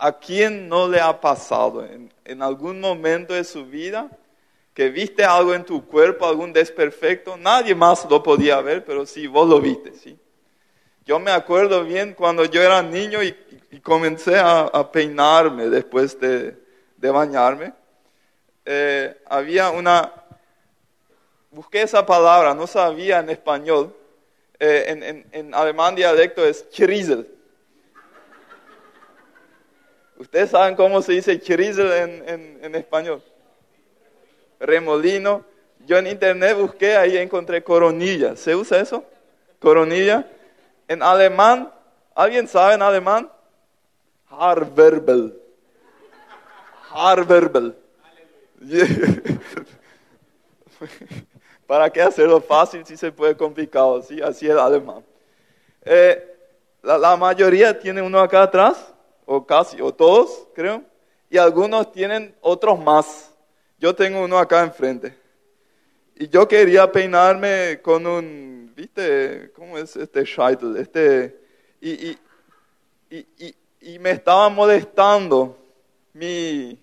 ¿A quién no le ha pasado en, algún momento de su vida que viste algo en tu cuerpo, algún desperfecto? Nadie más lo podía ver, pero sí, vos lo viste, ¿sí? Yo me acuerdo bien cuando yo era niño y, comencé a, peinarme después de, bañarme. Eh, había una, busqué esa palabra, no sabía en español. Eh, en, en, alemán dialecto es chrizel. ¿Ustedes saben cómo se dice chrizel en, en español? Remolino. Yo en internet busqué, ahí encontré coronilla. ¿Se usa eso? Coronilla. En alemán, ¿alguien sabe en alemán? Haarwerbel. Haarwerbel. ¿Para qué hacerlo fácil si se puede complicado? ¿sí? Así es el alemán. Eh, la, mayoría tiene uno acá atrás, o casi, o todos, creo, y algunos tienen otros más. Yo tengo uno acá enfrente. Y yo quería peinarme con un, ¿viste? ¿Cómo es este Scheitel? Este, y, y, y, y, me estaba molestando mi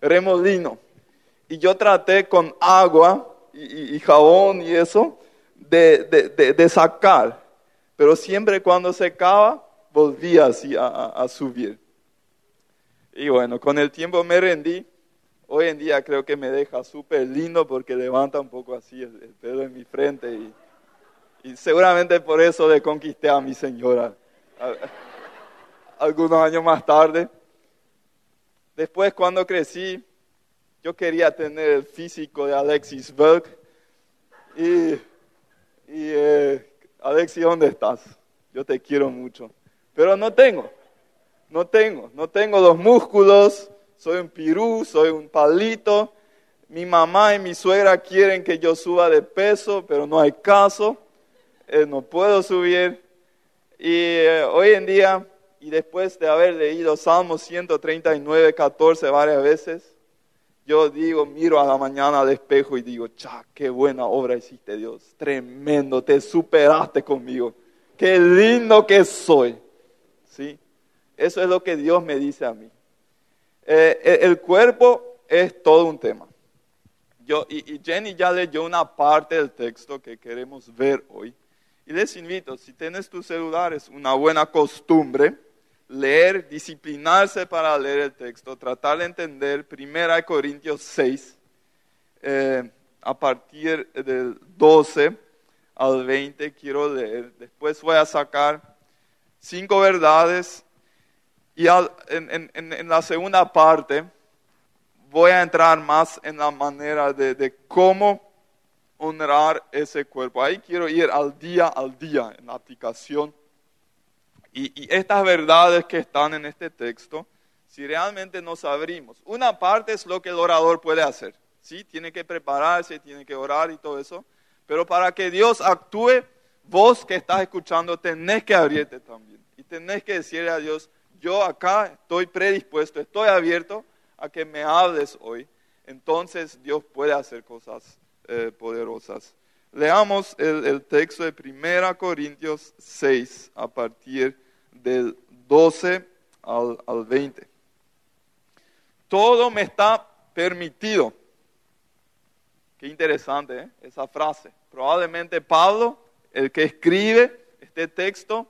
remolino. Y yo traté con agua y, jabón y eso de, de, de, de, sacar. Pero siempre cuando secaba, volvía así a, subir. Y bueno, con el tiempo me rendí. Hoy en día creo que me deja súper lindo porque levanta un poco así el, el pelo en mi frente y, seguramente por eso le conquisté a mi señora algunos años más tarde. Después cuando crecí, yo quería tener el físico de Alexis Berg y, y eh, Alexis, ¿dónde estás? Yo te quiero mucho, pero no tengo, no tengo, no tengo los músculos soy un pirú, soy un palito. Mi mamá y mi suegra quieren que yo suba de peso, pero no hay caso. Eh, no puedo subir. Y eh, hoy en día, y después de haber leído Salmos 139, 14 varias veces, yo digo, miro a la mañana al espejo y digo, cha, qué buena obra hiciste Dios. Tremendo, te superaste conmigo. Qué lindo que soy. ¿Sí? Eso es lo que Dios me dice a mí. Eh, el cuerpo es todo un tema. Yo, y, Jenny ya leyó una parte del texto que queremos ver hoy. Y les invito, si tienes tu celular, es una buena costumbre leer, disciplinarse para leer el texto, tratar de entender 1 Corintios 6, eh, a partir del 12 al 20 quiero leer. Después voy a sacar cinco verdades y al, en, en, en, la segunda parte voy a entrar más en la manera de, de, cómo honrar ese cuerpo. Ahí quiero ir al día al día en la aplicación. Y, y estas verdades que están en este texto, si realmente nos abrimos, una parte es lo que el orador puede hacer. ¿sí? Tiene que prepararse, tiene que orar y todo eso. Pero para que Dios actúe, vos que estás escuchando tenés que abrirte también. Y tenés que decirle a Dios, yo acá estoy predispuesto, estoy abierto a que me hables hoy. Entonces Dios puede hacer cosas eh, poderosas. Leamos el, texto de 1 Corintios 6 a partir del 12 al, al 20. Todo me está permitido. Qué interesante ¿eh? esa frase. Probablemente Pablo, el que escribe este texto,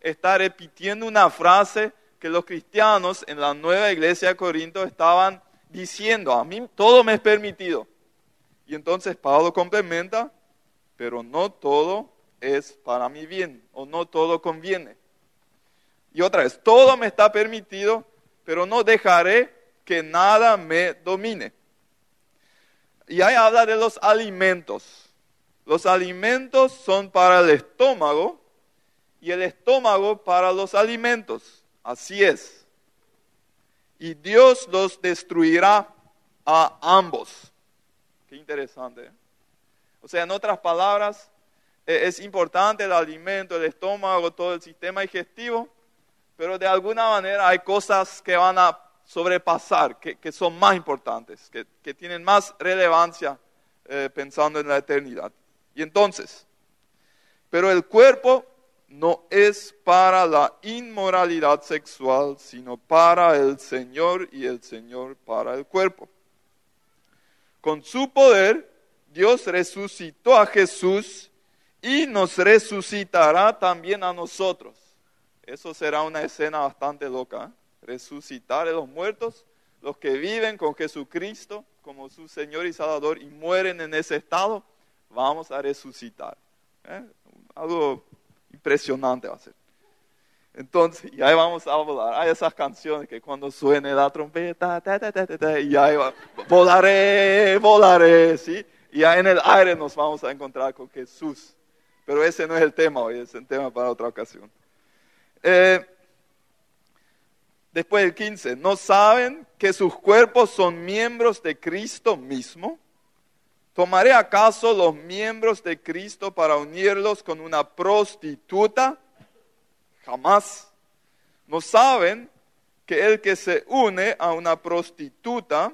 está repitiendo una frase que los cristianos en la nueva iglesia de Corinto estaban diciendo, a mí todo me es permitido. Y entonces Pablo complementa, pero no todo es para mi bien, o no todo conviene. Y otra vez, todo me está permitido, pero no dejaré que nada me domine. Y ahí habla de los alimentos. Los alimentos son para el estómago y el estómago para los alimentos. Así es. Y Dios los destruirá a ambos. Qué interesante. ¿eh? O sea, en otras palabras, e-, es importante el alimento, el estómago, todo el sistema digestivo, pero de alguna manera hay cosas que van a sobrepasar, que, son más importantes, que, que tienen más relevancia eh, pensando en la eternidad. Y entonces, pero el cuerpo no es para la inmoralidad sexual, sino para el Señor y el Señor para el cuerpo. Con su poder, Dios resucitó a Jesús y nos resucitará también a nosotros. Eso será una escena bastante loca. ¿eh? Resucitar a los muertos, los que viven con Jesucristo como su Señor y Salvador y mueren en ese estado, vamos a resucitar. ¿eh? Algo impresionante va a ser. Entonces, y ahí vamos a volar. Hay esas canciones que cuando suene la trompeta, y ahí va, volaré, volaré, ¿sí? Y ahí en el aire nos vamos a encontrar con Jesús. Pero ese no es el tema hoy, es el tema para otra ocasión. Eh, después del 15, ¿no saben que sus cuerpos son miembros de Cristo mismo? ¿Tomaré acaso los miembros de Cristo para unirlos con una prostituta? Jamás. ¿No saben que el que se une a una prostituta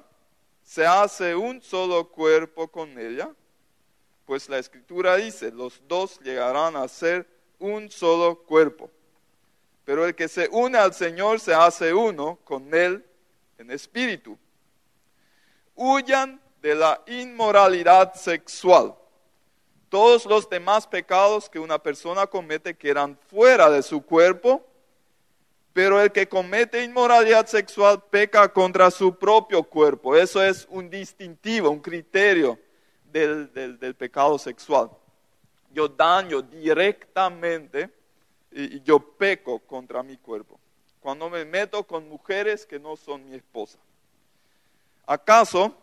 se hace un solo cuerpo con ella? Pues la escritura dice, los dos llegarán a ser un solo cuerpo. Pero el que se une al Señor se hace uno con Él en espíritu. Huyan de la inmoralidad sexual. Todos los demás pecados que una persona comete quedan fuera de su cuerpo, pero el que comete inmoralidad sexual peca contra su propio cuerpo. Eso es un distintivo, un criterio del, del, pecado sexual. Yo daño directamente y yo peco contra mi cuerpo. Cuando me meto con mujeres que no son mi esposa. ¿Acaso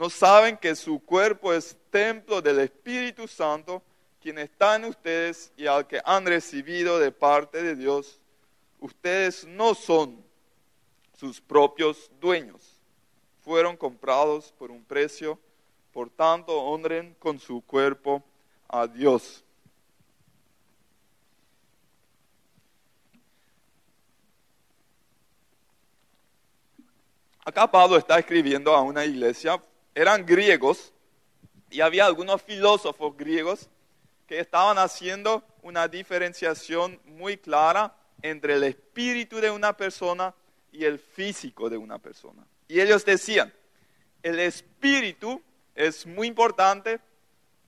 ¿No saben que su cuerpo es templo del Espíritu Santo, quien está en ustedes y al que han recibido de parte de Dios? Ustedes no son sus propios dueños. Fueron comprados por un precio. Por tanto, honren con su cuerpo a Dios. Acá Pablo está escribiendo a una iglesia eran griegos y había algunos filósofos griegos que estaban haciendo una diferenciación muy clara entre el espíritu de una persona y el físico de una persona. Y ellos decían, el espíritu es muy importante,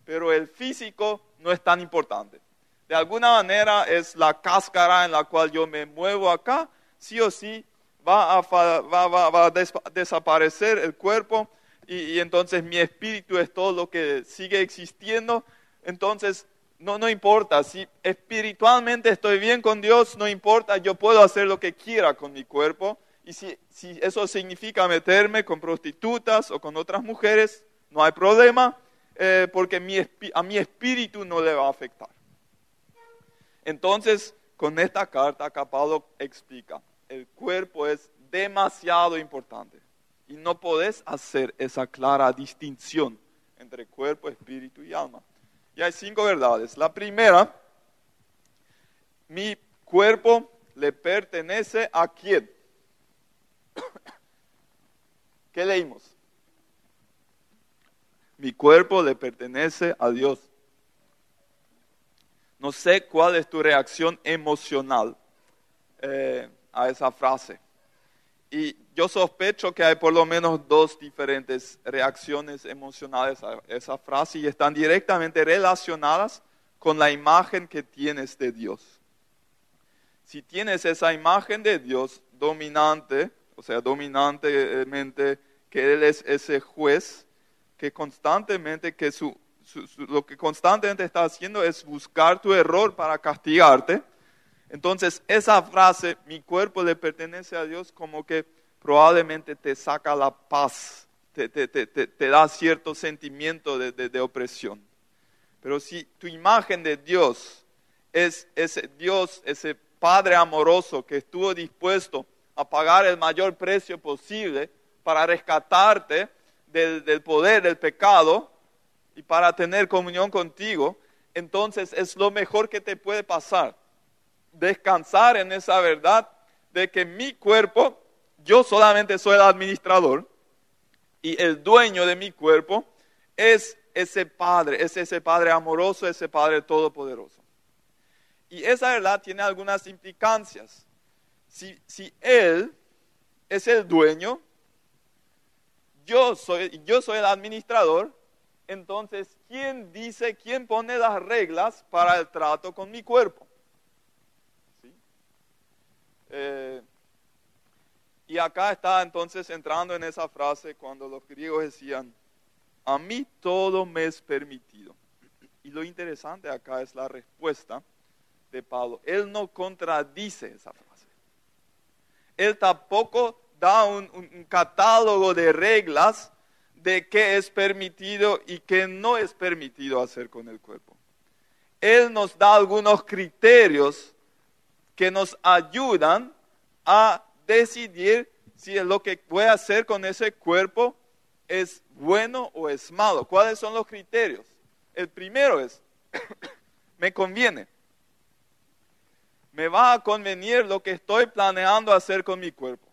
pero el físico no es tan importante. De alguna manera es la cáscara en la cual yo me muevo acá, sí o sí va a, va, desaparecer el cuerpo y, entonces mi espíritu es todo lo que sigue existiendo, entonces no, no importa, si espiritualmente estoy bien con Dios, no importa, yo puedo hacer lo que quiera con mi cuerpo, y si, eso significa meterme con prostitutas o con otras mujeres, no hay problema, eh, porque a mi espíritu no le va a afectar. Entonces, con esta carta, acá Pablo explica, el cuerpo es demasiado importante. Y no podés hacer esa clara distinción entre cuerpo, espíritu y alma. Y hay cinco verdades. La primera, mi cuerpo le pertenece a quién. ¿Qué leímos? Mi cuerpo le pertenece a Dios. No sé cuál es tu reacción emocional eh, a esa frase. Y yo sospecho que hay por lo menos dos diferentes reacciones emocionales a esa frase y están directamente relacionadas con la imagen que tienes de Dios. Si tienes esa imagen de Dios dominante, o sea, dominantemente que Él es ese juez que constantemente, que su, lo que constantemente está haciendo es buscar tu error para castigarte, entonces, esa frase, mi cuerpo le pertenece a Dios, como que probablemente te saca la paz, te, da cierto sentimiento de, opresión. Pero si tu imagen de Dios es ese Dios, ese Padre amoroso que estuvo dispuesto a pagar el mayor precio posible para rescatarte del, del poder del pecado y para tener comunión contigo, entonces es lo mejor que te puede pasar descansar en esa verdad de que mi cuerpo, yo solamente soy el administrador y el dueño de mi cuerpo es ese Padre, es ese Padre amoroso, ese Padre todopoderoso. Y esa verdad tiene algunas implicancias. Si, si Él es el dueño, yo soy, yo soy el administrador, entonces, ¿quién dice, quién pone las reglas para el trato con mi cuerpo? Eh, y acá está entonces entrando en esa frase cuando los griegos decían, a mí todo me es permitido. Y lo interesante acá es la respuesta de Pablo. Él no contradice esa frase. Él tampoco da un, un catálogo de reglas de qué es permitido y qué no es permitido hacer con el cuerpo. Él nos da algunos criterios que nos ayudan a decidir si lo que voy a hacer con ese cuerpo es bueno o es malo. ¿Cuáles son los criterios? El primero es, me conviene. Me va a convenir lo que estoy planeando hacer con mi cuerpo.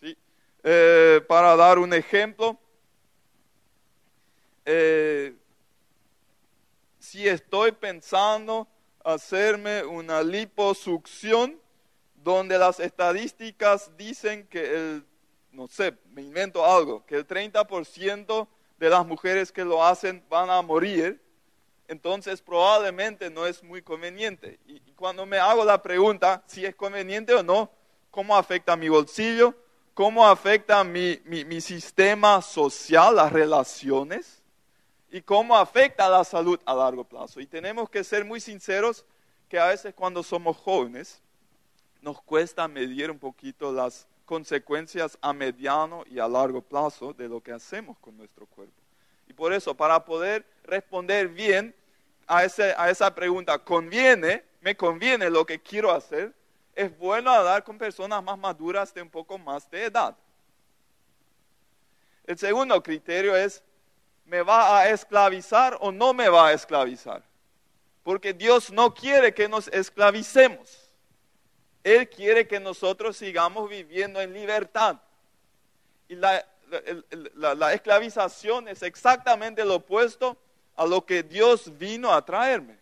¿Sí? Eh, para dar un ejemplo, eh, si estoy pensando hacerme una liposucción, donde las estadísticas dicen que el, no sé, me invento algo, que el 30% de las mujeres que lo hacen van a morir, entonces probablemente no es muy conveniente. Y, cuando me hago la pregunta si es conveniente o no, ¿cómo afecta mi bolsillo? ¿Cómo afecta mi, mi, mi sistema social, las relaciones? ¿Y cómo afecta la salud a largo plazo? Y tenemos que ser muy sinceros que a veces cuando somos jóvenes, nos cuesta medir un poquito las consecuencias a mediano y a largo plazo de lo que hacemos con nuestro cuerpo. Y por eso, para poder responder bien a, esa pregunta, ¿conviene? ¿Me conviene lo que quiero hacer? Es bueno hablar con personas más maduras de un poco más de edad. El segundo criterio es, ¿me va a esclavizar o no me va a esclavizar? Porque Dios no quiere que nos esclavicemos. Él quiere que nosotros sigamos viviendo en libertad. Y la, esclavización es exactamente lo opuesto a lo que Dios vino a traerme.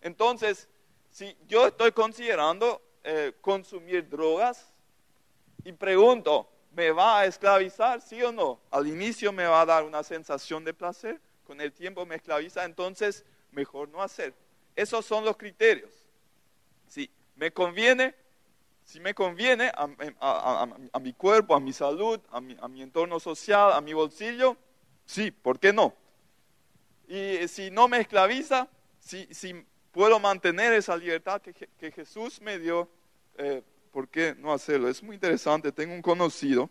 Entonces, si yo estoy considerando eh, consumir drogas y pregunto, ¿me va a esclavizar? ¿Sí o no? Al inicio me va a dar una sensación de placer, con el tiempo me esclaviza, entonces mejor no hacer. Esos son los criterios. Sí, ¿Me conviene? Si me conviene a, mi cuerpo, a mi salud, a mi, entorno social, a mi bolsillo, sí, ¿por qué no? Y si no me esclaviza, si, puedo mantener esa libertad que, Jesús me dio, eh, ¿por qué no hacerlo? Es muy interesante, tengo un conocido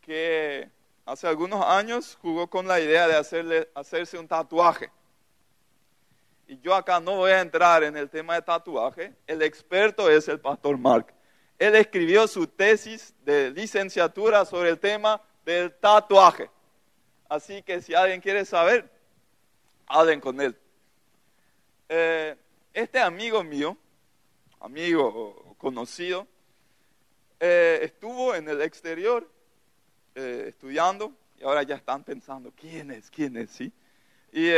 que hace algunos años jugó con la idea de hacerse un tatuaje y yo acá no voy a entrar en el tema de tatuaje, el experto es el pastor Mark. Él escribió su tesis de licenciatura sobre el tema del tatuaje. Así que si alguien quiere saber, hablen con él. Eh, este amigo mío, amigo o conocido, eh, estuvo en el exterior eh, estudiando y ahora ya están pensando, ¿quién es? ¿Quién es? ¿Sí? Y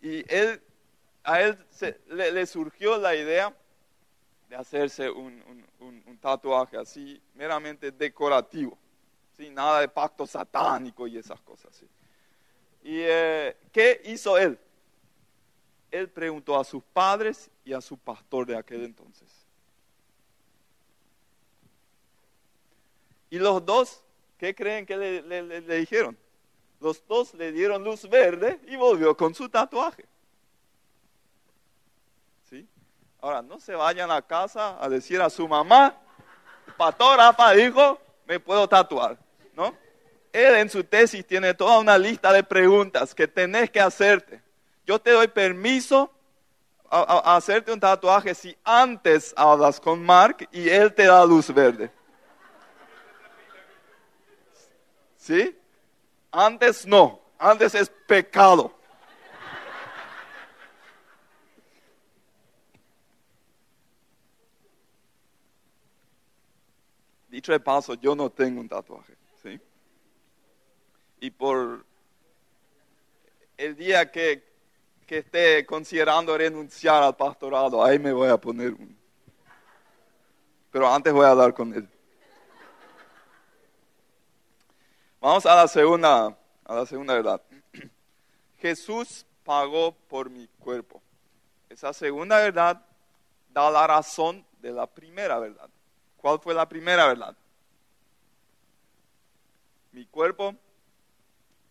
y él, a él le, surgió la idea de hacerse un, tatuaje así, meramente decorativo, sin nada de pacto satánico y esas cosas. ¿Y eh, qué hizo él? Él preguntó a sus padres y a su pastor de aquel entonces. Y los dos, ¿qué creen que le dijeron? Los dos le dieron luz verde y volvió con su tatuaje. ¿Sí? Ahora, no se vayan a casa a decir a su mamá, pastor Rafa dijo, me puedo tatuar. ¿No? Él en su tesis tiene toda una lista de preguntas que tenés que hacerte. Yo te doy permiso a, hacerte un tatuaje si antes hablas con Mark y él te da luz verde. ¿Sí? Antes no, antes es pecado. Dicho de paso, yo no tengo un tatuaje, ¿sí? Y por el día que que esté considerando renunciar al pastorado, ahí me voy a poner un. Pero antes voy a hablar con él. Vamos a la segunda, a la segunda verdad. Jesús pagó por mi cuerpo. Esa segunda verdad da la razón de la primera verdad. ¿Cuál fue la primera verdad? Mi cuerpo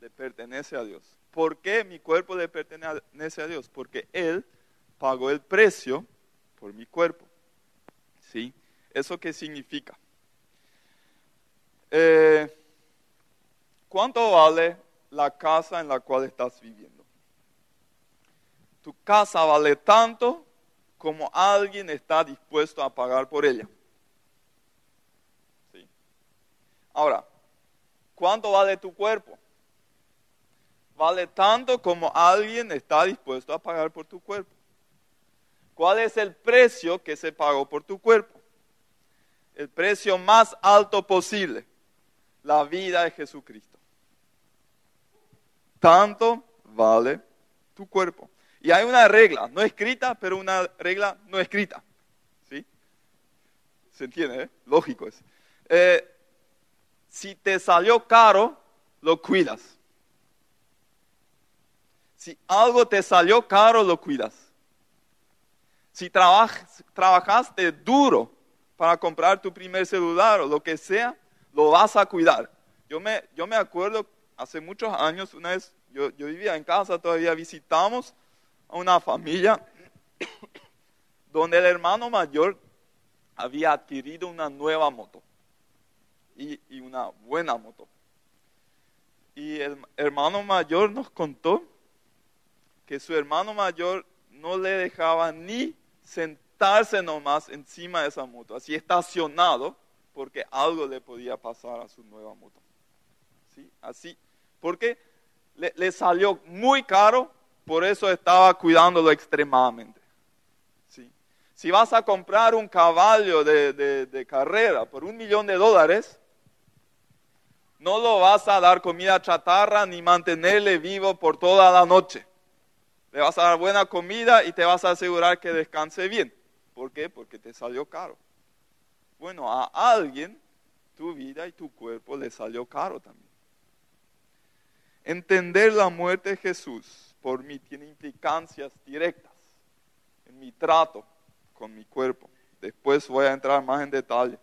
le pertenece a Dios. ¿Por qué mi cuerpo le pertenece a Dios? Porque Él pagó el precio por mi cuerpo. ¿Sí? ¿Eso qué significa? Eh, ¿Cuánto vale la casa en la cual estás viviendo? Tu casa vale tanto como alguien está dispuesto a pagar por ella. ¿Sí? Ahora, ¿cuánto vale tu cuerpo? Vale tanto como alguien está dispuesto a pagar por tu cuerpo. ¿Cuál es el precio que se pagó por tu cuerpo? El precio más alto posible, la vida de Jesucristo. Tanto vale tu cuerpo. Y hay una regla, no escrita, pero una regla no escrita. ¿Sí? ¿Se entiende? Eh? Lógico es. Eh, si te salió caro, lo cuidas. Si algo te salió caro, lo cuidas. Si trabajaste duro para comprar tu primer celular o lo que sea, lo vas a cuidar. Yo me, yo me acuerdo hace muchos años, una vez yo, yo vivía en casa, todavía visitamos a una familia donde el hermano mayor había adquirido una nueva moto y, y, una buena moto. Y el hermano mayor nos contó que su hermano mayor no le dejaba ni sentarse nomás encima de esa moto, así estacionado, porque algo le podía pasar a su nueva moto. ¿Sí? Así, porque le, le salió muy caro por eso estaba cuidándolo extremadamente. ¿sí? Si vas a comprar un caballo de, carrera por un millón de dólares, no lo vas a dar comida chatarra ni mantenerle vivo por toda la noche. Le vas a dar buena comida y te vas a asegurar que descanse bien. ¿Por qué? Porque te salió caro. Bueno, a alguien tu vida y tu cuerpo le salió caro también. Entender la muerte de Jesús por mí tiene implicancias directas en mi trato con mi cuerpo. Después voy a entrar más en detalle.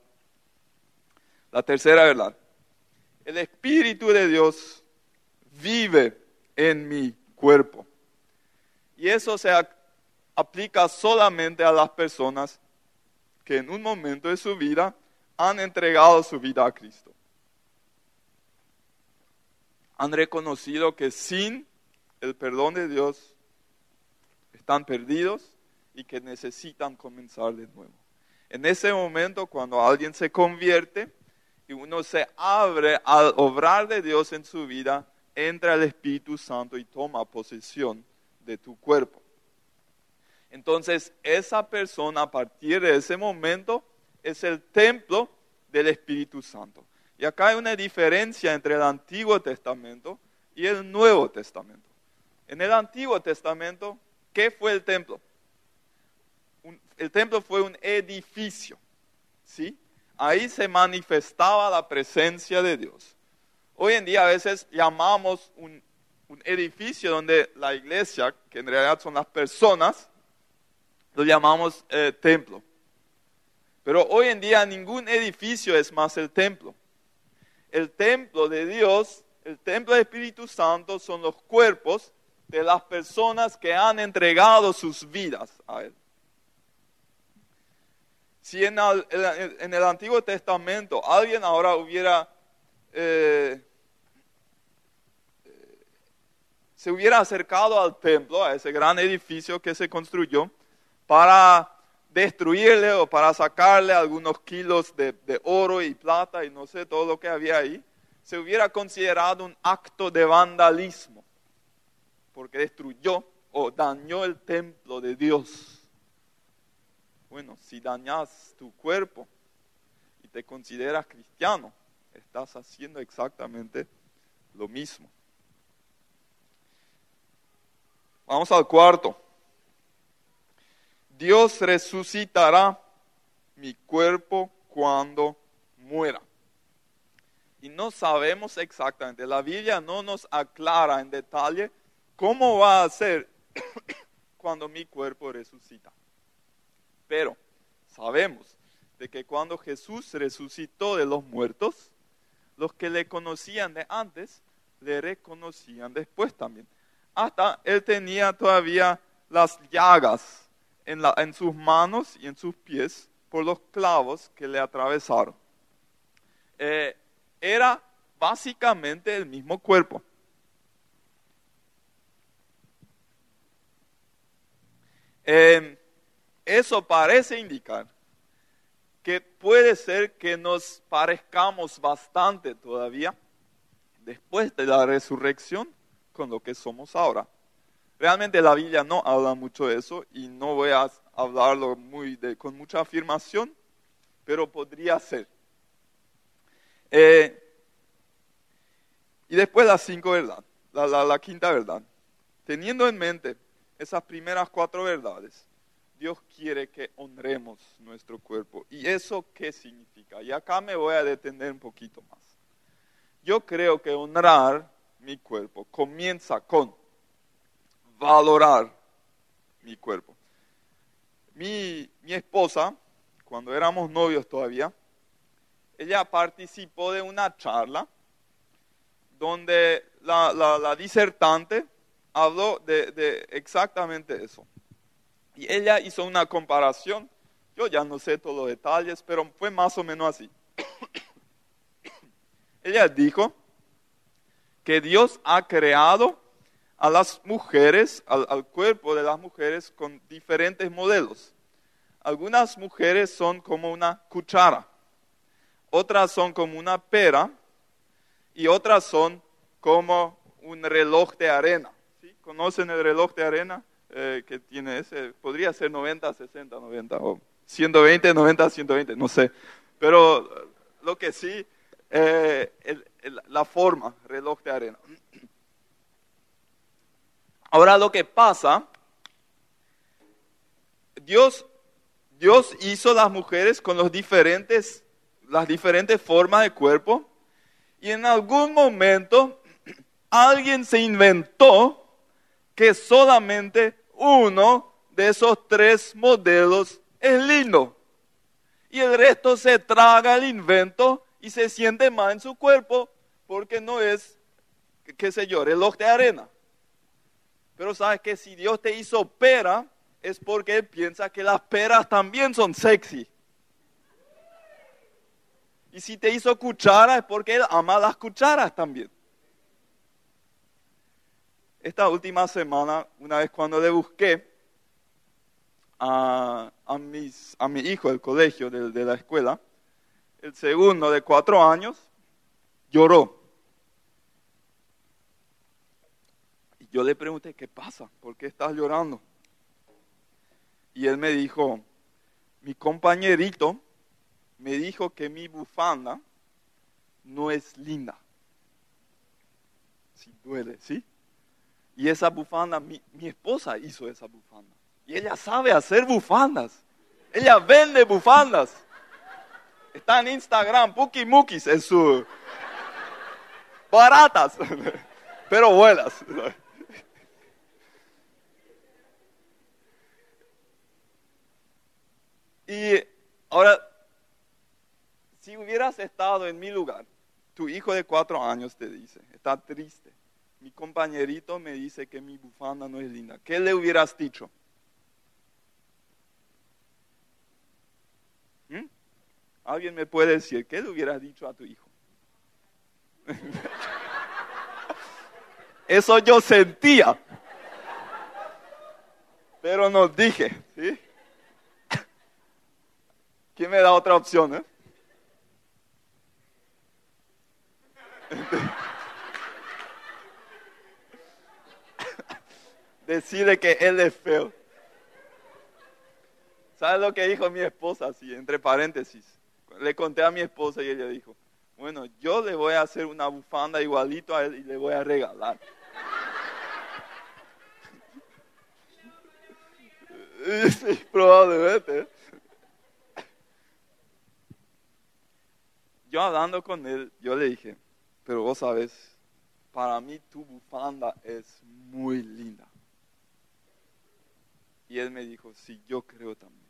La tercera verdad. El Espíritu de Dios vive en mi cuerpo. Y eso se aplica solamente a las personas que en un momento de su vida han entregado su vida a Cristo. Han reconocido que sin el perdón de Dios, están perdidos y que necesitan comenzar de nuevo. En ese momento, cuando alguien se convierte y uno se abre al obrar de Dios en su vida, entra el Espíritu Santo y toma posesión de tu cuerpo. Entonces, esa persona a partir de ese momento es el templo del Espíritu Santo. Y acá hay una diferencia entre el Antiguo Testamento y el Nuevo Testamento. En el Antiguo Testamento, ¿qué fue el templo? el templo fue un edificio, ¿sí? Ahí se manifestaba la presencia de Dios. Hoy en día a veces llamamos un, edificio donde la iglesia, que en realidad son las personas, lo llamamos eh, templo. Pero hoy en día ningún edificio es más el templo. El templo de Dios, el templo del Espíritu Santo son los cuerpos de las personas que han entregado sus vidas a Él. Si en el, Antiguo Testamento alguien ahora hubiera, eh, se hubiera acercado al templo, a ese gran edificio que se construyó, para destruirle o para sacarle algunos kilos de, de oro y plata y no sé todo lo que había ahí, se hubiera considerado un acto de vandalismo porque destruyó o dañó el templo de Dios. Bueno, si dañas tu cuerpo y te consideras cristiano, estás haciendo exactamente lo mismo. Vamos al cuarto. Dios resucitará mi cuerpo cuando muera. Y no sabemos exactamente, la Biblia no nos aclara en detalle cómo va a ser cuando mi cuerpo resucita. Pero sabemos de que cuando Jesús resucitó de los muertos, los que le conocían de antes, le reconocían después también. Hasta él tenía todavía las llagas en, la, en sus manos y en sus pies por los clavos que le atravesaron. Eh, era básicamente el mismo cuerpo. Eh, eso parece indicar que puede ser que nos parezcamos bastante todavía después de la resurrección con lo que somos ahora. Realmente la Biblia no habla mucho de eso y no voy a hablarlo muy con mucha afirmación, pero podría ser. Eh, y después la cinco verdad, la quinta verdad. Teniendo en mente esas primeras cuatro verdades, Dios quiere que honremos nuestro cuerpo. ¿Y eso qué significa? Y acá me voy a detener un poquito más. Yo creo que honrar mi cuerpo comienza con valorar mi cuerpo. Mi, esposa, cuando éramos novios todavía, ella participó de una charla donde la, disertante habló de exactamente eso y ella hizo una comparación, yo ya no sé todos los detalles, pero fue más o menos así. ella dijo que Dios ha creado a las mujeres, al, cuerpo de las mujeres con diferentes modelos. Algunas mujeres son como una cuchara, otras son como una pera y otras son como un reloj de arena. ¿Conocen el reloj de arena? Eh, que tiene ese, podría ser 90, 60, 90, o 120, 90, 120, no sé. Pero lo que sí, eh, la forma, reloj de arena. Ahora lo que pasa, Dios, Dios hizo las mujeres con los diferentes, las diferentes formas de cuerpo y en algún momento alguien se inventó que solamente uno de esos tres modelos es lindo. Y el resto se traga el invento y se siente mal en su cuerpo porque no es, qué sé yo, reloj de arena. Pero sabes que si Dios te hizo pera, es porque Él piensa que las peras también son sexy. Y si te hizo cuchara, es porque Él ama las cucharas también esta última semana, una vez cuando le busqué a, a, a mi hijo del colegio, de, de la escuela, el segundo de cuatro años, lloró. Y yo le pregunté, ¿qué pasa? ¿Por qué estás llorando? Y él me dijo, mi compañerito me dijo que mi bufanda no es linda. Si duele, ¿sí? Y esa bufanda, mi, esposa hizo esa bufanda. Y ella sabe hacer bufandas. Ella vende bufandas. Está en Instagram, Puki Mukis en su... Baratas, pero buenas. Y ahora, si hubieras estado en mi lugar, tu hijo de cuatro años te dice, está triste mi compañerito me dice que mi bufanda no es linda. ¿Qué le hubieras dicho? ¿Mm? ¿Alguien me puede decir qué le hubieras dicho a tu hijo? Eso yo sentía, pero no dije. ¿sí? ¿Quién me da otra opción? Eh? decide que él es feo. ¿Sabes lo que dijo mi esposa? Así, entre paréntesis. Le conté a mi esposa y ella dijo, bueno, yo le voy a hacer una bufanda igualito a él y le voy a regalar. Sí, probablemente. Yo hablando con él, yo le dije, pero vos sabes, para mí tu bufanda es muy linda. Y él me dijo, sí, yo creo también.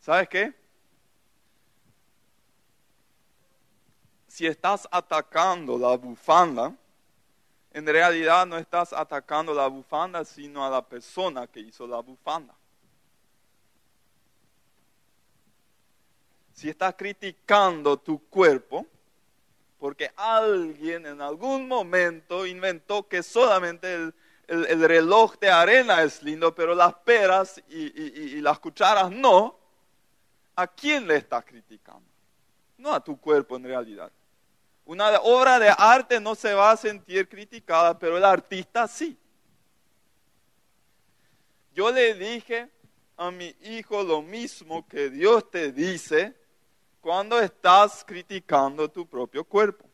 ¿Sabes qué? Si estás atacando la bufanda, en realidad no estás atacando la bufanda, sino a la persona que hizo la bufanda. Si estás criticando tu cuerpo, porque alguien en algún momento inventó que solamente el, reloj de arena es lindo, pero las peras y, las cucharas no, ¿a quién le estás criticando? No a tu cuerpo en realidad. Una obra de arte no se va a sentir criticada, pero el artista sí. Yo le dije a mi hijo lo mismo que Dios te dice cuando estás criticando tu propio cuerpo.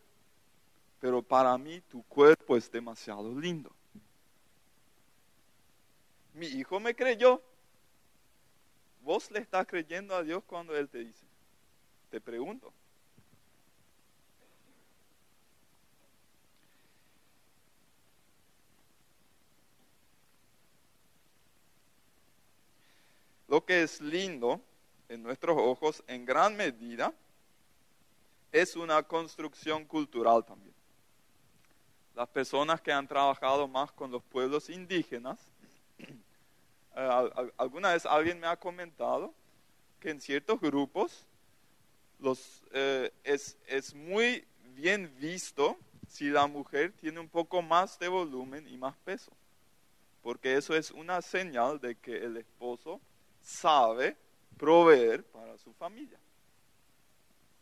Pero para mí tu cuerpo es demasiado lindo. Mi hijo me creyó. ¿Vos le estás creyendo a Dios cuando Él te dice? Te pregunto. Lo que es lindo en nuestros ojos en gran medida es una construcción cultural también. Las personas que han trabajado más con los pueblos indígenas, eh, alguna vez alguien me ha comentado que en ciertos grupos eh, es, es muy bien visto si la mujer tiene un poco más de volumen y más peso, porque eso es una señal de que el esposo sabe proveer para su familia.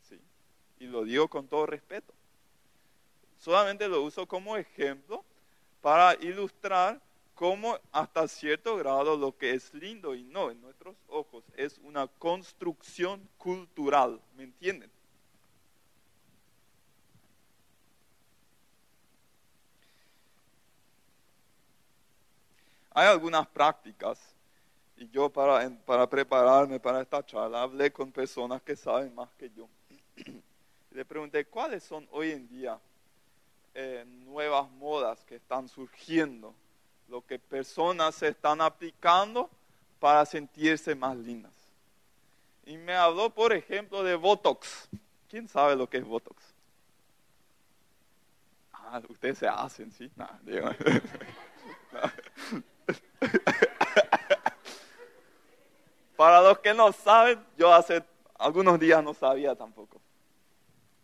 ¿Sí? Y lo digo con todo respeto. Solamente lo uso como ejemplo para ilustrar cómo hasta cierto grado lo que es lindo y no en nuestros ojos es una construcción cultural, ¿me entienden? Hay algunas prácticas y yo para, para prepararme para esta charla hablé con personas que saben más que yo. Le pregunté, ¿cuáles son hoy en día eh, nuevas modas que están surgiendo? Lo que personas se están aplicando para sentirse más lindas. Y me habló, por ejemplo, de Botox. ¿Quién sabe lo que es Botox? Ah, ustedes se hacen, ¿sí? Nah, Para los que no saben, yo hace algunos días no sabía tampoco.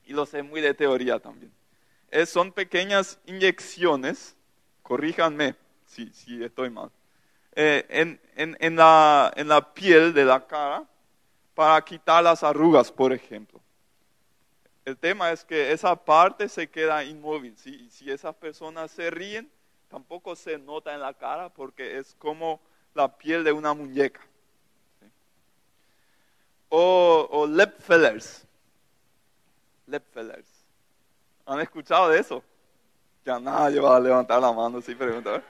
Y lo sé muy de teoría también. son pequeñas inyecciones, corríjanme si, estoy mal, eh, en, la, en la piel de la cara para quitar las arrugas, por ejemplo. El tema es que esa parte se queda inmóvil. ¿sí? Y si esas personas se ríen, tampoco se nota en la cara porque es como la piel de una muñeca o, o Lepfellers. Lepfellers. ¿Han escuchado de eso? Ya nadie va a levantar la mano si pregunta.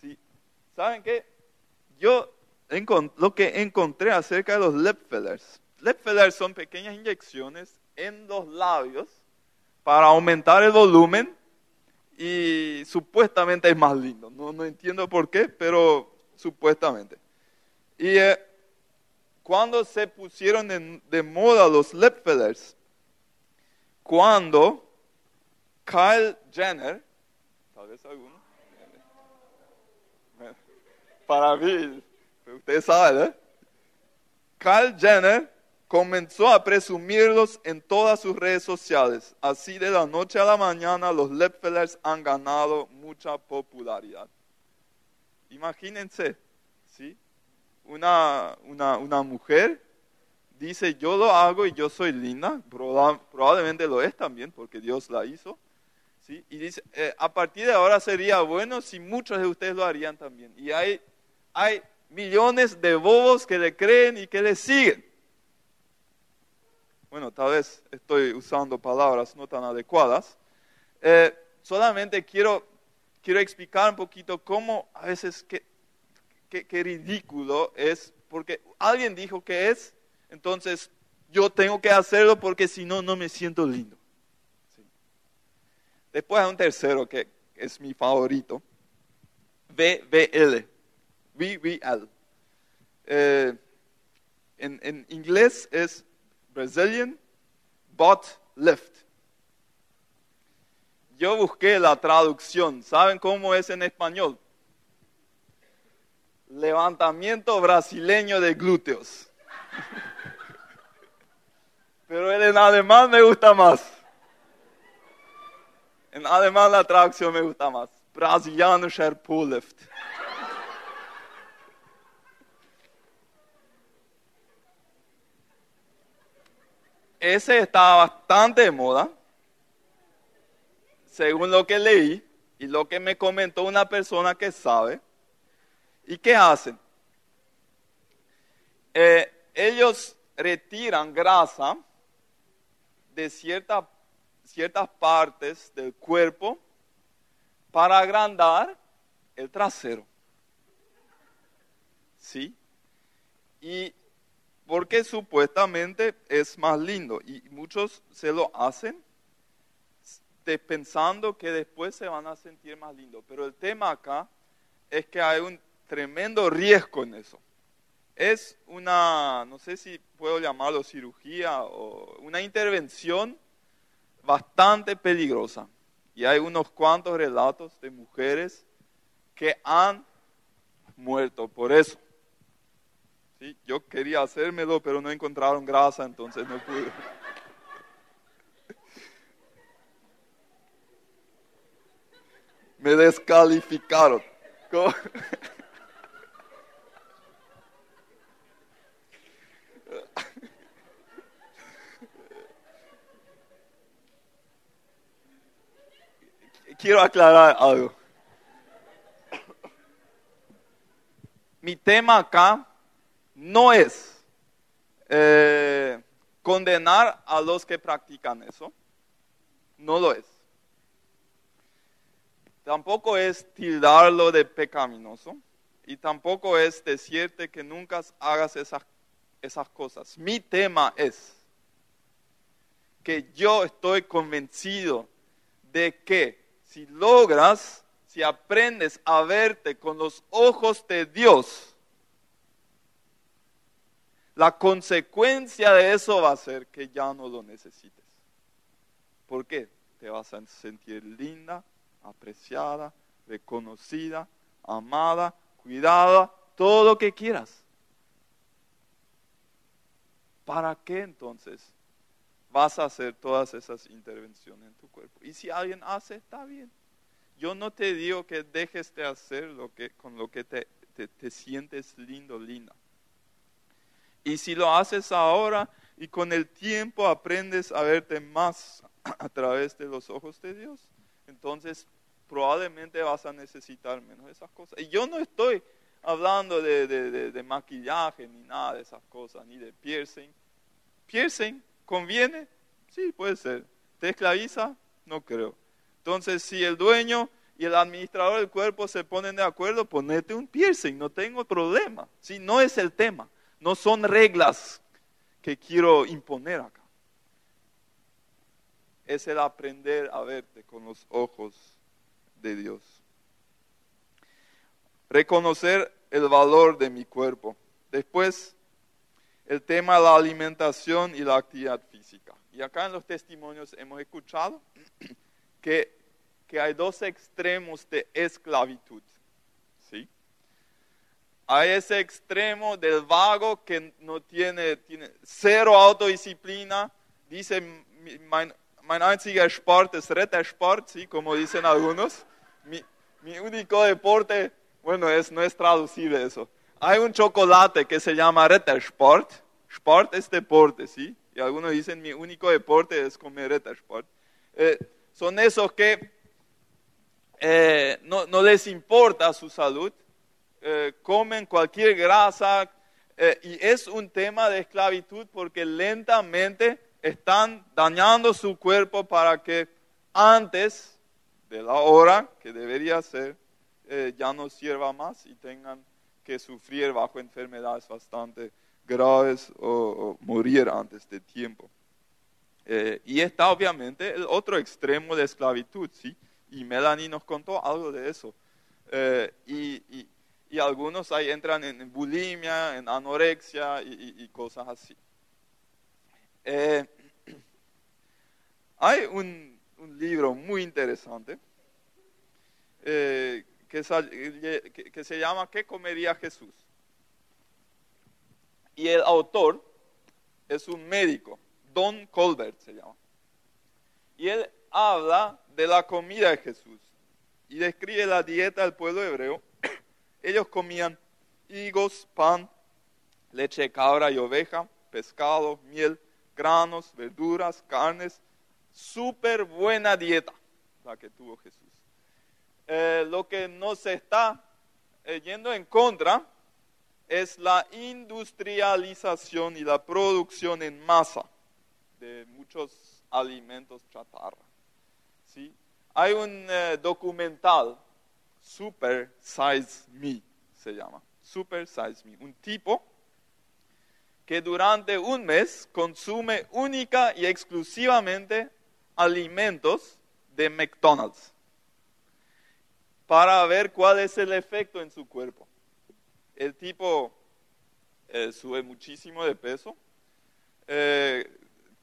Sí. ¿Saben qué? Yo lo que encontré acerca de los Lepfellers. Lepfellers son pequeñas inyecciones en los labios para aumentar el volumen y supuestamente es más lindo. No, no entiendo por qué, pero supuestamente. Y eh, cuando se pusieron de, moda los fillers, cuando Kyle Jenner, tal vez alguno, para mí, ustedes saben, ¿eh? Kyle Jenner comenzó a presumirlos en todas sus redes sociales. Así de la noche a la mañana los fillers han ganado mucha popularidad. Imagínense. Una, una, una mujer dice, yo lo hago y yo soy linda, probablemente lo es también porque Dios la hizo. ¿sí? Y dice, eh, a partir de ahora sería bueno si muchos de ustedes lo harían también. Y hay, hay millones de bobos que le creen y que le siguen. Bueno, tal vez estoy usando palabras no tan adecuadas. Eh, solamente quiero quiero explicar un poquito cómo a veces qué, ridículo es, porque alguien dijo que es, entonces yo tengo que hacerlo porque si no, no me siento lindo. Después hay un tercero que es mi favorito, BBL, BBL. Eh, en, en inglés es Brazilian Butt Lift. Yo busqué la traducción. ¿Saben cómo es en español? Levantamiento brasileño de glúteos. Pero en alemán me gusta más. En alemán la traducción me gusta más. Brasilianischer Poollift. Ese está bastante de moda, según lo que leí y lo que me comentó una persona que sabe. ¿Y qué hacen? Eh, ellos retiran grasa de cierta, ciertas partes del cuerpo para agrandar el trasero. ¿Sí? Y porque supuestamente es más lindo y muchos se lo hacen pensando que después se van a sentir más lindos. Pero el tema acá es que hay un tremendo riesgo en eso. Es una, no sé si puedo llamarlo cirugía o una intervención bastante peligrosa. Y hay unos cuantos relatos de mujeres que han muerto por eso. ¿Sí? Yo quería hacérmelo, pero no encontraron grasa, entonces no pude. Me descalificaron. quiero aclarar algo. Mi tema acá no es eh, condenar a los que practican eso. No lo es. Tampoco es tildarlo de pecaminoso. Y tampoco es decirte que nunca hagas esas, esas cosas. Mi tema es que yo estoy convencido de que si logras, si aprendes a verte con los ojos de Dios, la consecuencia de eso va a ser que ya no lo necesites. ¿Por qué? Te vas a sentir linda, apreciada, reconocida, amada, cuidada, todo lo que quieras. ¿Para qué entonces vas a hacer todas esas intervenciones en tu cuerpo. Y si alguien hace, está bien. Yo no te digo que dejes de hacer lo que, con lo que te, te, sientes lindo, linda. Y si lo haces ahora y con el tiempo aprendes a verte más a través de los ojos de Dios, entonces probablemente vas a necesitar menos de esas cosas. Y yo no estoy hablando de, de, de maquillaje ni nada de esas cosas, ni de piercing. Piercing ¿Conviene? Sí, puede ser. ¿Te esclaviza? No creo. Entonces, si el dueño y el administrador del cuerpo se ponen de acuerdo, ponete un piercing, no tengo problema. Si no es el tema, no son reglas que quiero imponer acá. Es el aprender a verte con los ojos de Dios. Reconocer el valor de mi cuerpo. Después, el tema de la alimentación y la actividad física. Y acá en los testimonios hemos escuchado que, que hay dos extremos de esclavitud. ¿sí? Hay ese extremo del vago que no tiene, tiene cero autodisciplina, dice, mein, mein einziger Sport es Rettersport, ¿sí? como dicen algunos. Mi, mi único deporte, bueno, es, no es traducible eso hay un chocolate que se llama Rettersport. Sport es deporte, ¿sí? Y algunos dicen mi único deporte es comer Rettersport. Eh, son esos que eh, no, les importa su salud, eh, comen cualquier grasa y es un tema de esclavitud porque lentamente están dañando su cuerpo para que antes de la hora que debería ser, eh, ya no sirva más y tengan que sufrir bajo enfermedades bastante graves o, morir antes de tiempo. Eh, y está obviamente el otro extremo de esclavitud, ¿sí? Y Melanie nos contó algo de eso. Eh, y, algunos ahí entran en, bulimia, en anorexia y, cosas así. hay un, un, libro muy interesante que, se llama ¿Qué comería Jesús? Y el autor es un médico, Don Colbert se llama. Y él habla de la comida de Jesús y describe la dieta del pueblo hebreo. Ellos comían higos, pan, leche de cabra y oveja, pescado, miel, granos, verduras, carnes. Súper buena dieta la que tuvo Jesús. Eh, lo que nos está eh, yendo en contra es la industrialización y la producción en masa de muchos alimentos chatarra. ¿sí? Hay un eh, documental, Super Size Me, se llama. Super Size Me. Un tipo que durante un mes consume única y exclusivamente alimentos de McDonald's para ver cuál es el efecto en su cuerpo. El tipo eh, sube muchísimo de peso, eh,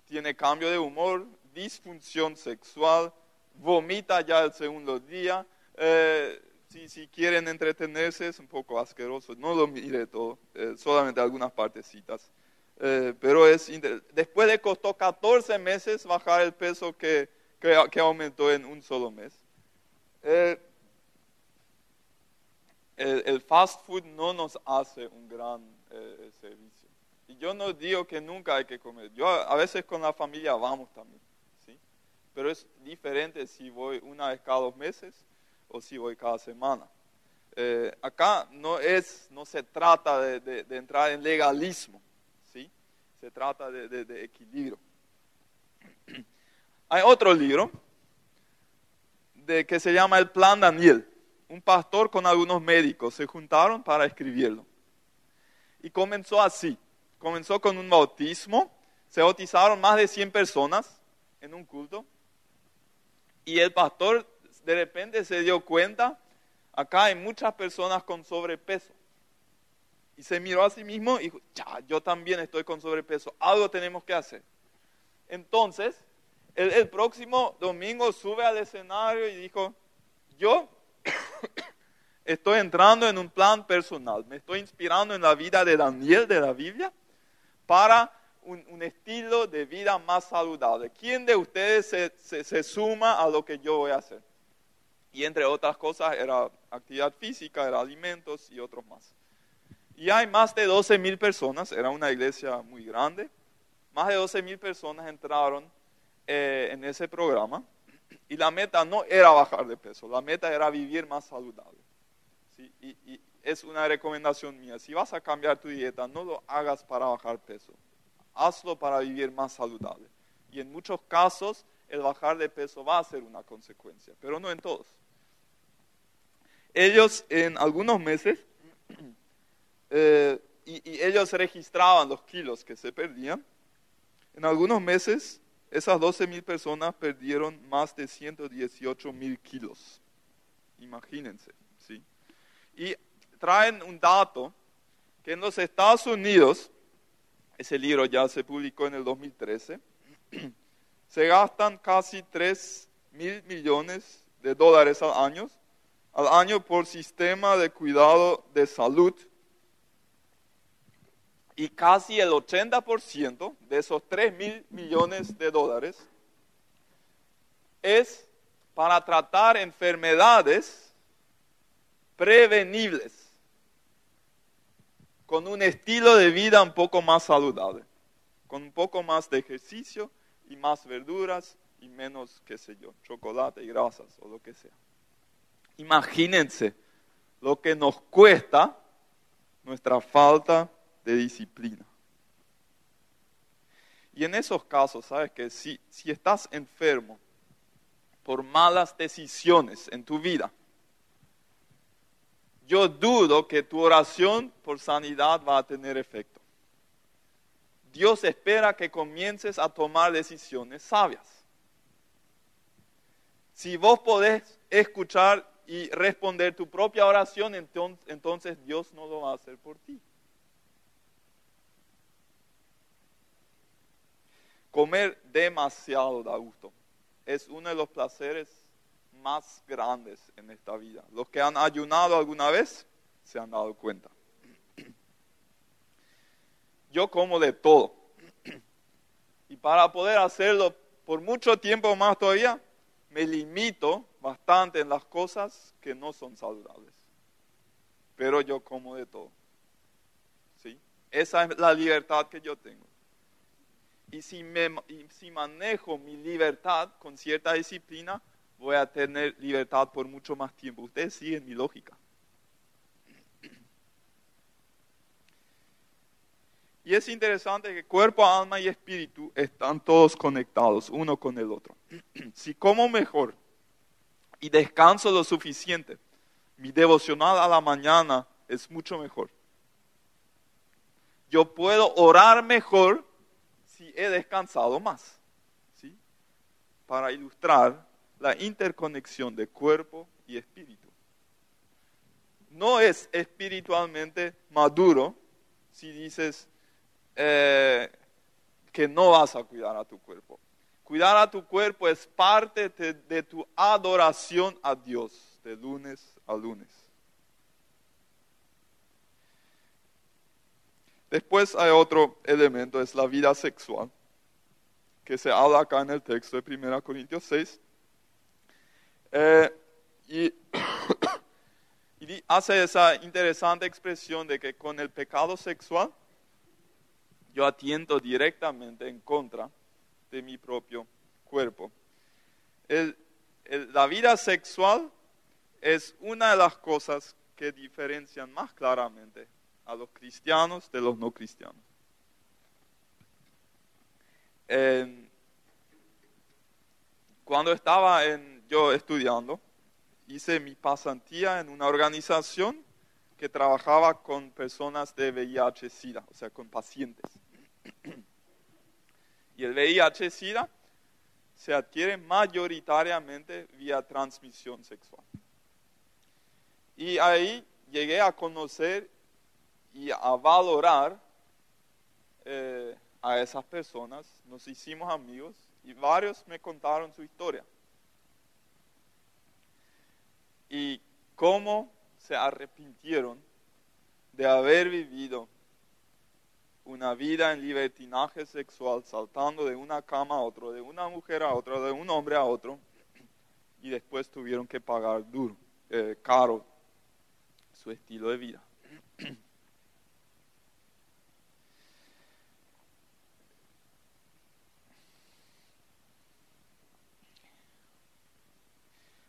tiene cambio de humor, disfunción sexual, vomita ya el segundo día. Eh, si, quieren entretenerse, es un poco asqueroso. No lo mire todo, solamente algunas partecitas. pero es después de costó 14 meses bajar el peso que, que, aumentó en un solo mes el, fast food no nos hace un gran eh, servicio. Y yo no digo que nunca hay que comer. Yo a, veces con la familia vamos también, ¿sí? Pero es diferente si voy una vez cada dos meses o si voy cada semana. Eh, acá no es, no se trata de, entrar en legalismo, ¿sí? Se trata de, de equilibrio. Hay otro libro de, que se llama El Plan Daniel un pastor con algunos médicos se juntaron para escribirlo. Y comenzó así. Comenzó con un bautismo. Se bautizaron más de 100 personas en un culto. Y el pastor de repente se dio cuenta, acá hay muchas personas con sobrepeso. Y se miró a sí mismo y dijo, ya, yo también estoy con sobrepeso, algo tenemos que hacer. Entonces, el próximo domingo sube al escenario y dijo, yo estoy entrando en un plan personal, me estoy inspirando en la vida de Daniel de la Biblia para un, estilo de vida más saludable. ¿Quién de ustedes se, se, suma a lo que yo voy a hacer? Y entre otras cosas era actividad física, era alimentos y otros más. Y hay más de 12 mil personas, era una iglesia muy grande, más de 12 mil personas entraron eh, en ese programa y la meta no era bajar de peso, la meta era vivir más saludable. Y, es una recomendación mía, si vas a cambiar tu dieta, no lo hagas para bajar peso, hazlo para vivir más saludable. Y en muchos casos el bajar de peso va a ser una consecuencia, pero no en todos. Ellos en algunos meses, eh, y, y ellos registraban los kilos que se perdían, en algunos meses esas 12 mil personas perdieron más de 118 mil kilos. Imagínense, ¿sí? Y traen un dato que en los Estados Unidos, ese libro ya se publicó en el 2013, se gastan casi 3 mil millones de dólares al año, al año por sistema de cuidado de salud y casi el 80% de esos 3 mil millones de dólares es para tratar enfermedades prevenibles con un estilo de vida un poco más saludable, con un poco más de ejercicio y más verduras y menos, qué sé yo, chocolate y grasas o lo que sea. Imagínense lo que nos cuesta nuestra falta de disciplina. Y en esos casos, sabes que si, si estás enfermo por malas decisiones en tu vida, yo dudo que tu oración por sanidad va a tener efecto. Dios espera que comiences a tomar decisiones sabias. Si vos podés escuchar y responder tu propia oración, entonces Dios no lo va a hacer por ti. Comer demasiado da gusto. Es uno de los placeres más grandes en esta vida. Los que han ayunado alguna vez se han dado cuenta. Yo como de todo. Y para poder hacerlo por mucho tiempo más todavía, me limito bastante en las cosas que no son saludables. Pero yo como de todo. ¿Sí? Esa es la libertad que yo tengo. Y si, me, manejo mi libertad con cierta disciplina, voy a tener libertad por mucho más tiempo. Ustedes siguen mi lógica. Y es interesante que cuerpo, alma y espíritu están todos conectados uno con el otro. Si como mejor y descanso lo suficiente, mi devocional a la mañana es mucho mejor. Yo puedo orar mejor si he descansado más. ¿sí? Para ilustrar la interconexión de cuerpo y espíritu. No es espiritualmente maduro si dices eh, que no vas a cuidar a tu cuerpo. Cuidar a tu cuerpo es parte de tu adoración a Dios de lunes a lunes. Después hay otro elemento, es la vida sexual, que se habla acá en el texto de 1 Corintios 6. Eh, y, y hace esa interesante expresión de que con el pecado sexual yo atiendo directamente en contra de mi propio cuerpo. la vida sexual es una de las cosas que diferencian más claramente a los cristianos de los no cristianos. cuando estaba yo estudiando, hice mi pasantía en una organización que trabajaba con personas de VIH-Sida, o sea, con pacientes. Y el VIH-Sida se adquiere mayoritariamente vía transmisión sexual. Y ahí llegué a conocer y a valorar eh, a esas personas. Nos hicimos amigos y varios me contaron su historia. Y cómo se arrepintieron de haber vivido una vida en libertinaje sexual, saltando de una cama a otro, de una mujer a otra, de un hombre a otro, y después tuvieron que pagar duro, eh, caro su estilo de vida.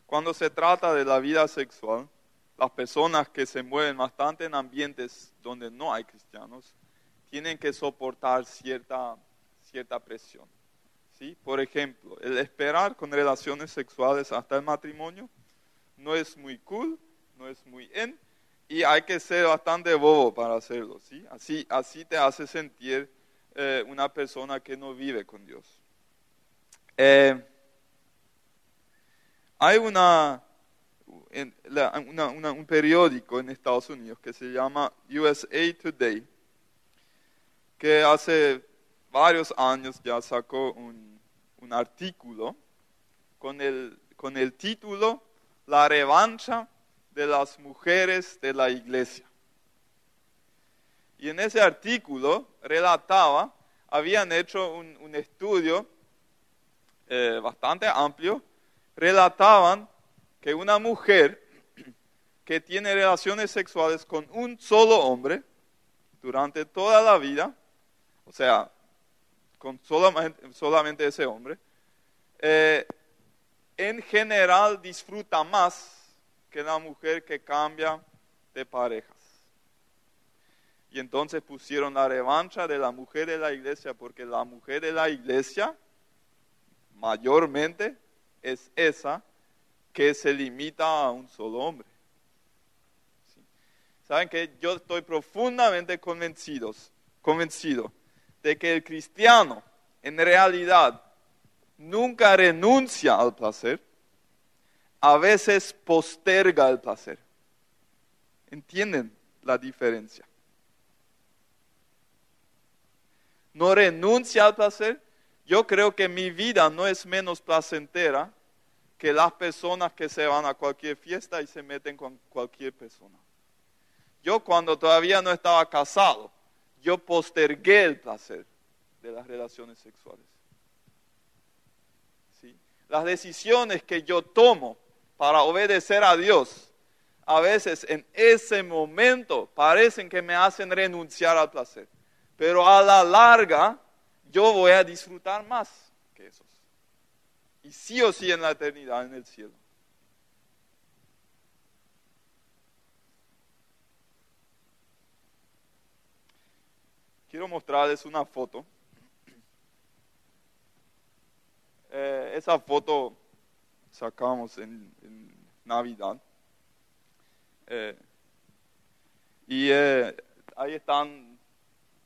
Cuando se trata de la vida sexual, las personas que se mueven bastante en ambientes donde no hay cristianos tienen que soportar cierta, cierta presión. ¿sí? Por ejemplo, el esperar con relaciones sexuales hasta el matrimonio no es muy cool, no es muy en, y hay que ser bastante bobo para hacerlo. ¿sí? Así, así te hace sentir eh, una persona que no vive con Dios. Eh, hay una, un periódico en Estados Unidos que se llama USA Today, que hace varios años ya sacó un, artículo con el, con el título La revancha de las mujeres de la iglesia. Y en ese artículo relataba, habían hecho un, estudio eh, bastante amplio relataban que una mujer que tiene relaciones sexuales con un solo hombre durante toda la vida, o sea, con solamente, ese hombre, eh, en general disfruta más que la mujer que cambia de parejas. Y entonces pusieron la revancha de la mujer de la iglesia, porque la mujer de la iglesia mayormente es esa que se limita a un solo hombre. Saben que yo estoy profundamente convencido, convencido de que el cristiano en realidad nunca renuncia al placer, a veces posterga el placer. ¿Entienden la diferencia? No renuncia al placer. Yo creo que mi vida no es menos placentera que las personas que se van a cualquier fiesta y se meten con cualquier persona. Yo cuando todavía no estaba casado, yo postergué el placer de las relaciones sexuales. ¿Sí? Las decisiones que yo tomo para obedecer a Dios, a veces en ese momento parecen que me hacen renunciar al placer, pero a la larga yo voy a disfrutar más que esos. Y sí o sí en la eternidad, en el cielo. quiero mostrarles una foto. Eh, esa foto sacamos en, Navidad. Eh, y eh, ahí están,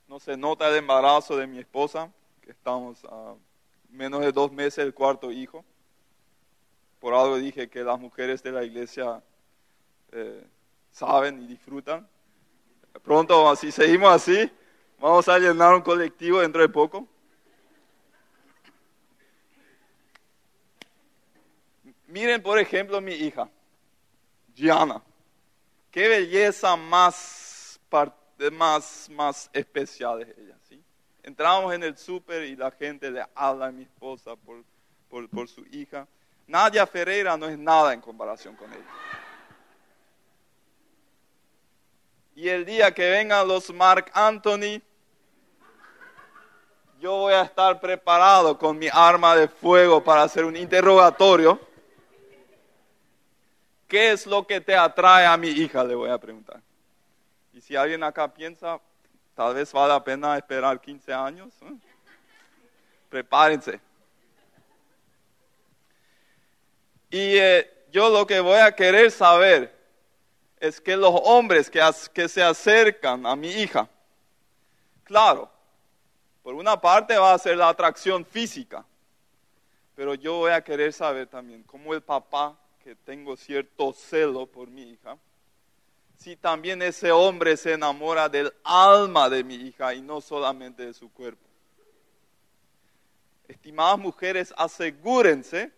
no se nota el embarazo de mi esposa, que estamos a menos de dos meses del cuarto hijo. Por algo dije que las mujeres de la iglesia saben y disfrutan. Pronto, así seguimos así, Vamos a llenar un colectivo dentro de poco. Miren, por ejemplo, mi hija, Gianna. Qué belleza más, más, más especial es ella. ¿sí? Entramos en el súper y la gente le habla a mi esposa por, por, por su hija. Nadia Ferreira no es nada en comparación con ella. Y el día que vengan los Mark Anthony, yo voy a estar preparado con mi arma de fuego para hacer un interrogatorio. ¿Qué es lo que te atrae a mi hija? Le voy a preguntar. Y si alguien acá piensa, tal vez vale la pena esperar 15 años, ¿eh? prepárense. Y eh, yo lo que voy a querer saber es que los hombres que, que se acercan a mi hija, claro, por una parte va a ser la atracción física, pero yo voy a querer saber también, como el papá, que tengo cierto celo por mi hija, si también ese hombre se enamora del alma de mi hija y no solamente de su cuerpo. Estimadas mujeres, asegúrense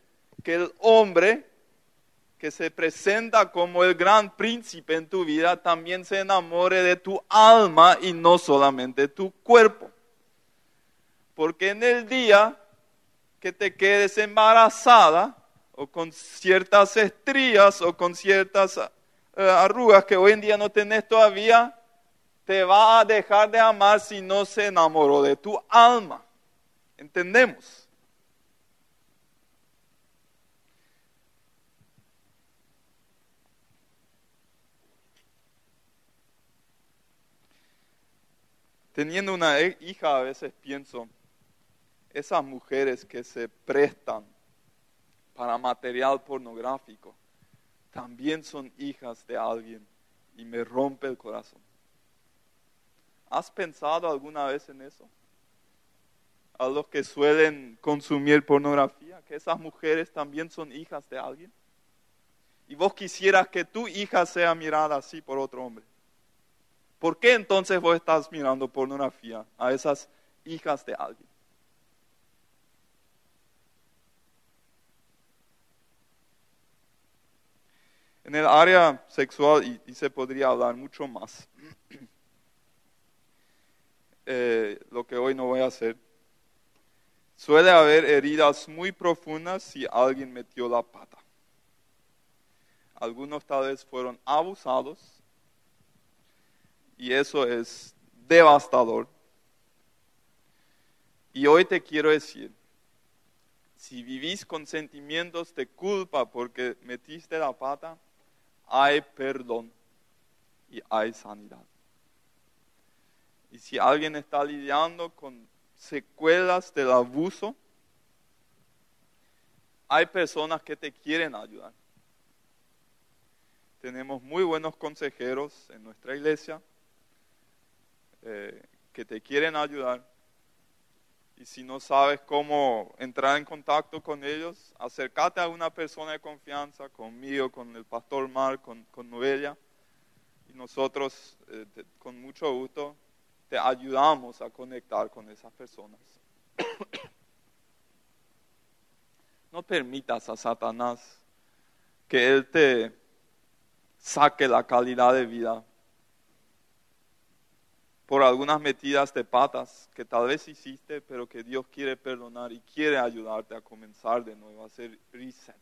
que el hombre que se presenta como el gran príncipe en tu vida también se enamore de tu alma y no solamente de tu cuerpo. Porque en el día que te quedes embarazada o con ciertas estrías o con ciertas arrugas que hoy en día no tenés todavía, te va a dejar de amar si no se enamoró de tu alma. ¿Entendemos? Teniendo una hija a veces pienso, esas mujeres que se prestan para material pornográfico también son hijas de alguien y me rompe el corazón. ¿Has pensado alguna vez en eso? A los que suelen consumir pornografía, que esas mujeres también son hijas de alguien. Y vos quisieras que tu hija sea mirada así por otro hombre. ¿Por qué entonces vos estás mirando pornografía a esas hijas de alguien? En el área sexual, y, se podría hablar mucho más, eh, lo que hoy no voy a hacer, suele haber heridas muy profundas si alguien metió la pata. Algunos tal vez fueron abusados y eso es devastador. Y hoy te quiero decir, si vivís con sentimientos de culpa porque metiste la pata, hay perdón y hay sanidad. Y si alguien está lidiando con secuelas del abuso, hay personas que te quieren ayudar. Tenemos muy buenos consejeros en nuestra iglesia eh, que te quieren ayudar. Y si no sabes cómo entrar en contacto con ellos, acércate a una persona de confianza, conmigo, con el pastor Mar, con, con Novella. Y nosotros, eh, con mucho gusto, te ayudamos a conectar con esas personas. no permitas a Satanás que Él te saque la calidad de vida por algunas metidas de patas que tal vez hiciste, pero que Dios quiere perdonar y quiere ayudarte a comenzar de nuevo, a hacer reset.